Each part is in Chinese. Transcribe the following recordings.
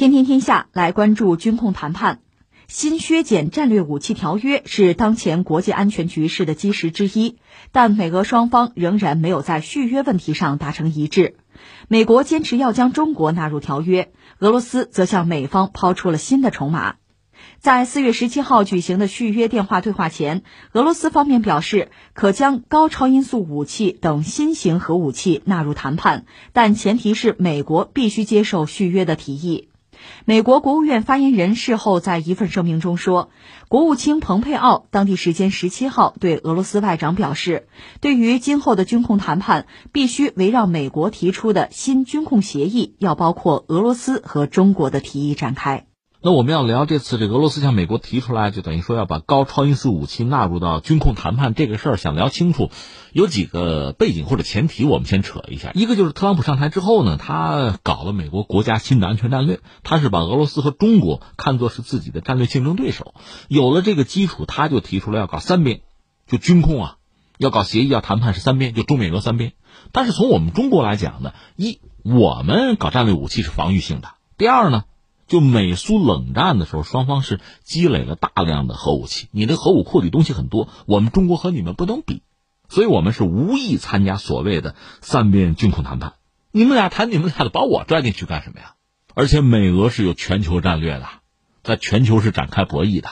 天天天下来关注军控谈判。新削减战略武器条约是当前国际安全局势的基石之一，但美俄双方仍然没有在续约问题上达成一致。美国坚持要将中国纳入条约，俄罗斯则向美方抛出了新的筹码。在四月十七号举行的续约电话对话前，俄罗斯方面表示可将高超音速武器等新型核武器纳入谈判，但前提是美国必须接受续约的提议。美国国务院发言人事后在一份声明中说，国务卿蓬佩奥当地时间十七号对俄罗斯外长表示，对于今后的军控谈判，必须围绕美国提出的新军控协议，要包括俄罗斯和中国的提议展开。那我们要聊这次这俄罗斯向美国提出来，就等于说要把高超音速武器纳入到军控谈判这个事儿，想聊清楚，有几个背景或者前提，我们先扯一下。一个就是特朗普上台之后呢，他搞了美国国家新的安全战略，他是把俄罗斯和中国看作是自己的战略竞争对手。有了这个基础，他就提出了要搞三边，就军控啊，要搞协议，要谈判是三边，就中美俄三边。但是从我们中国来讲呢，一我们搞战略武器是防御性的，第二呢。就美苏冷战的时候，双方是积累了大量的核武器，你的核武库里东西很多，我们中国和你们不能比，所以我们是无意参加所谓的三边军控谈判。你们俩谈你们俩的，把我拽进去干什么呀？而且美俄是有全球战略的，在全球是展开博弈的，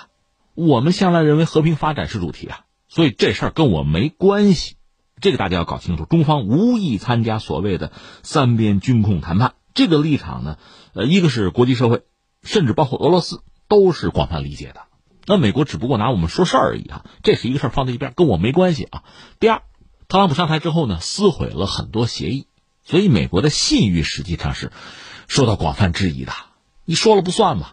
我们向来认为和平发展是主题啊，所以这事儿跟我没关系，这个大家要搞清楚。中方无意参加所谓的三边军控谈判，这个立场呢，呃，一个是国际社会。甚至包括俄罗斯都是广泛理解的，那美国只不过拿我们说事儿而已啊，这是一个事儿放在一边，跟我没关系啊。第二，特朗普上台之后呢，撕毁了很多协议，所以美国的信誉实际上是受到广泛质疑的。你说了不算嘛？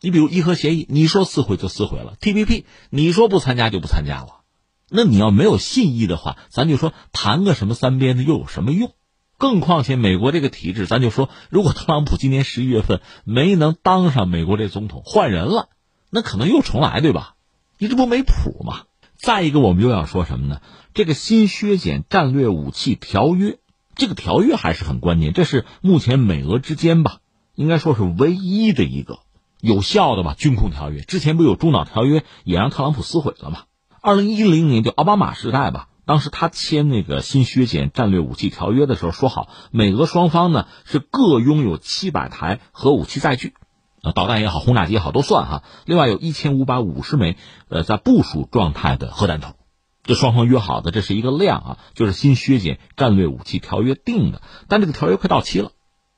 你比如伊核协议，你说撕毁就撕毁了；TPP，你说不参加就不参加了。那你要没有信义的话，咱就说谈个什么三边的又有什么用？更况且，美国这个体制，咱就说，如果特朗普今年十一月份没能当上美国这总统，换人了，那可能又重来，对吧？你这不没谱吗？再一个，我们又要说什么呢？这个新削减战略武器条约，这个条约还是很关键，这是目前美俄之间吧，应该说是唯一的一个有效的吧军控条约。之前不有中导条约，也让特朗普撕毁了吗？二零一零年就奥巴马时代吧。当时他签那个新削减战略武器条约的时候，说好美俄双方呢是各拥有七百台核武器载具，啊，导弹也好，轰炸机也好都算哈。另外有一千五百五十枚呃在部署状态的核弹头，这双方约好的，这是一个量啊，就是新削减战略武器条约定的。但这个条约快到期了，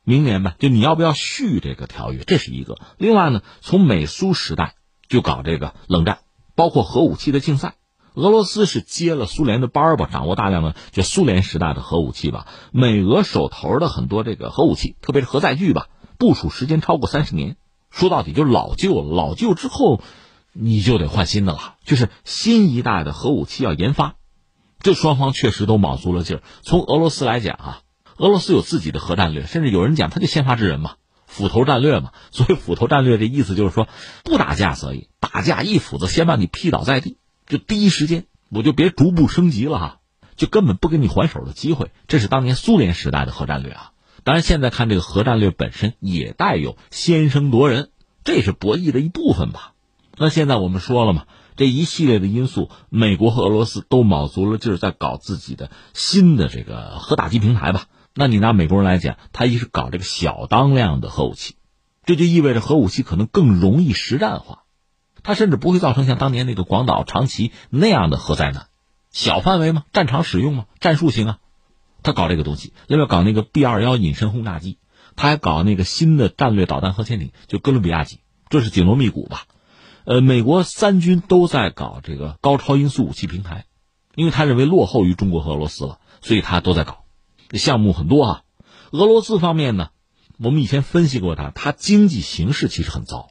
明年吧，就你要不要续这个条约，这是一个。另外呢，从美苏时代就搞这个冷战，包括核武器的竞赛。俄罗斯是接了苏联的班儿吧，掌握大量的就苏联时代的核武器吧。美俄手头的很多这个核武器，特别是核载具吧，部署时间超过三十年，说到底就是老旧了。老旧之后，你就得换新的了，就是新一代的核武器要研发。这双方确实都卯足了劲儿。从俄罗斯来讲啊，俄罗斯有自己的核战略，甚至有人讲他就先发制人嘛，斧头战略嘛。所以斧头战略这意思就是说，不打架则已，打架一斧子先把你劈倒在地。就第一时间，我就别逐步升级了哈，就根本不给你还手的机会。这是当年苏联时代的核战略啊。当然，现在看这个核战略本身也带有先声夺人，这也是博弈的一部分吧。那现在我们说了嘛，这一系列的因素，美国和俄罗斯都卯足了劲儿在搞自己的新的这个核打击平台吧。那你拿美国人来讲，他一是搞这个小当量的核武器，这就意味着核武器可能更容易实战化。它甚至不会造成像当年那个广岛、长崎那样的核灾难，小范围嘛，战场使用嘛，战术型啊。他搞这个东西，另外搞那个 B 二幺隐身轰炸机，他还搞那个新的战略导弹核潜艇，就哥伦比亚级，这是紧锣密鼓吧？呃，美国三军都在搞这个高超音速武器平台，因为他认为落后于中国和俄罗斯了，所以他都在搞，项目很多啊。俄罗斯方面呢，我们以前分析过，他他经济形势其实很糟。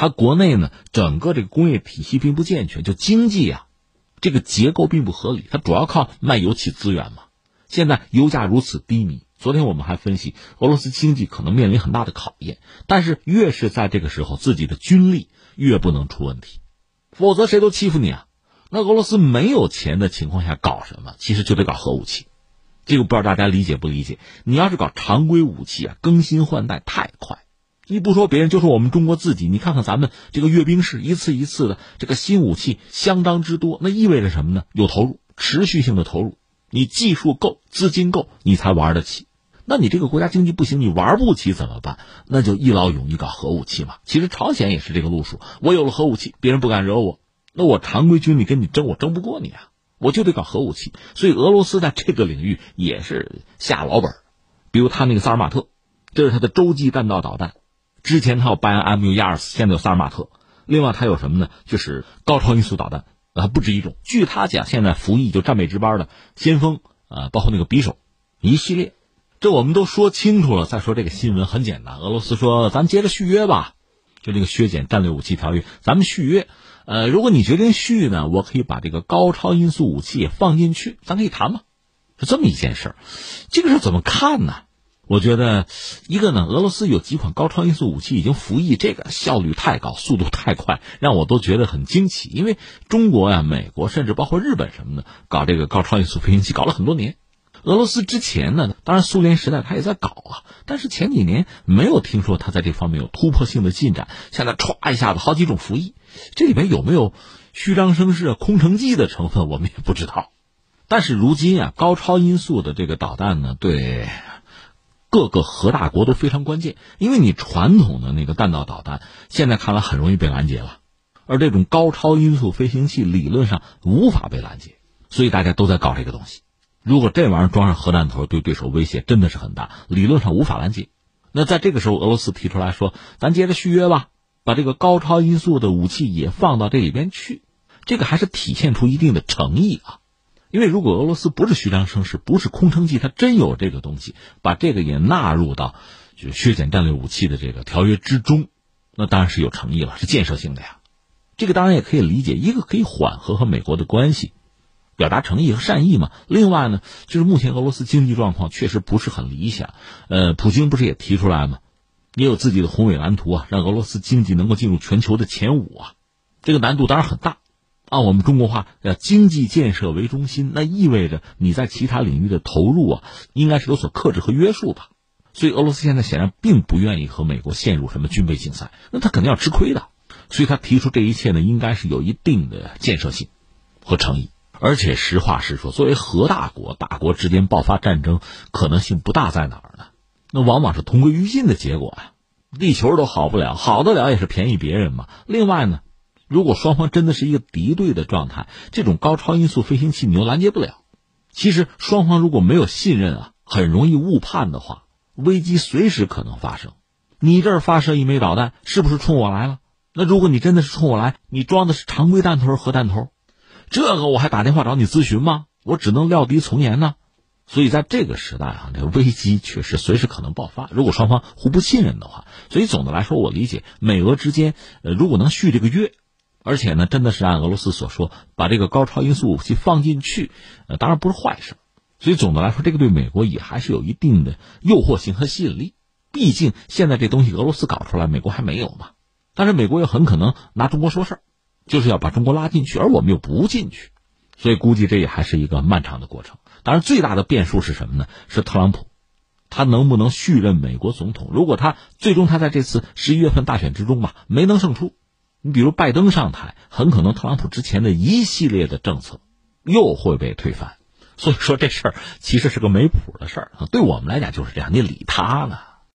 它国内呢，整个这个工业体系并不健全，就经济啊，这个结构并不合理。它主要靠卖油气资源嘛。现在油价如此低迷，昨天我们还分析，俄罗斯经济可能面临很大的考验。但是越是在这个时候，自己的军力越不能出问题，否则谁都欺负你啊。那俄罗斯没有钱的情况下搞什么？其实就得搞核武器。这个不知道大家理解不理解？你要是搞常规武器啊，更新换代太快。你不说别人，就说我们中国自己，你看看咱们这个阅兵式，一次一次的这个新武器相当之多，那意味着什么呢？有投入，持续性的投入，你技术够，资金够，你才玩得起。那你这个国家经济不行，你玩不起怎么办？那就一劳永逸搞核武器嘛。其实朝鲜也是这个路数，我有了核武器，别人不敢惹我，那我常规军力跟你争，我争不过你啊，我就得搞核武器。所以俄罗斯在这个领域也是下老本，比如他那个萨尔马特，这是他的洲际弹道导弹。之前他有拜安 MU 亚二四，现在有萨尔马特。另外他有什么呢？就是高超音速导弹，啊，不止一种。据他讲，现在服役就战备值班的先锋，啊，包括那个匕首，一系列。这我们都说清楚了。再说这个新闻很简单，俄罗斯说咱接着续约吧，就这个削减战略武器条约，咱们续约。呃，如果你决定续呢，我可以把这个高超音速武器放进去，咱可以谈嘛，是这么一件事儿。这个事怎么看呢？我觉得，一个呢，俄罗斯有几款高超音速武器已经服役，这个效率太高，速度太快，让我都觉得很惊奇。因为中国呀、美国，甚至包括日本什么的，搞这个高超音速飞行器搞了很多年。俄罗斯之前呢，当然苏联时代他也在搞啊，但是前几年没有听说他在这方面有突破性的进展。现在歘一下子好几种服役，这里面有没有虚张声势、空城计的成分，我们也不知道。但是如今啊，高超音速的这个导弹呢，对。各个核大国都非常关键，因为你传统的那个弹道导弹现在看来很容易被拦截了，而这种高超音速飞行器理论上无法被拦截，所以大家都在搞这个东西。如果这玩意儿装上核弹头，对对手威胁真的是很大，理论上无法拦截。那在这个时候，俄罗斯提出来说：“咱接着续约吧，把这个高超音速的武器也放到这里边去。”这个还是体现出一定的诚意啊。因为如果俄罗斯不是虚张声势，不是空城计，他真有这个东西，把这个也纳入到就削减战略武器的这个条约之中，那当然是有诚意了，是建设性的呀。这个当然也可以理解，一个可以缓和和美国的关系，表达诚意和善意嘛。另外呢，就是目前俄罗斯经济状况确实不是很理想，呃，普京不是也提出来吗？也有自己的宏伟蓝图啊，让俄罗斯经济能够进入全球的前五啊，这个难度当然很大。按我们中国话，要经济建设为中心，那意味着你在其他领域的投入啊，应该是有所克制和约束吧。所以俄罗斯现在显然并不愿意和美国陷入什么军备竞赛，那他肯定要吃亏的。所以他提出这一切呢，应该是有一定的建设性和诚意。而且实话实说，作为核大国，大国之间爆发战争可能性不大，在哪儿呢？那往往是同归于尽的结果呀。地球都好不了，好得了也是便宜别人嘛。另外呢？如果双方真的是一个敌对的状态，这种高超音速飞行器你又拦截不了。其实双方如果没有信任啊，很容易误判的话，危机随时可能发生。你这儿发射一枚导弹，是不是冲我来了？那如果你真的是冲我来，你装的是常规弹头、核弹头，这个我还打电话找你咨询吗？我只能料敌从严呢。所以在这个时代啊，这危机确实随时可能爆发。如果双方互不信任的话，所以总的来说，我理解美俄之间，呃，如果能续这个约。而且呢，真的是按俄罗斯所说，把这个高超音速武器放进去，呃，当然不是坏事。所以总的来说，这个对美国也还是有一定的诱惑性和吸引力。毕竟现在这东西俄罗斯搞出来，美国还没有嘛。但是美国又很可能拿中国说事儿，就是要把中国拉进去，而我们又不进去。所以估计这也还是一个漫长的过程。当然，最大的变数是什么呢？是特朗普，他能不能续任美国总统？如果他最终他在这次十一月份大选之中吧没能胜出。你比如拜登上台，很可能特朗普之前的一系列的政策又会被推翻，所以说这事儿其实是个没谱的事儿对我们来讲就是这样，你理他呢？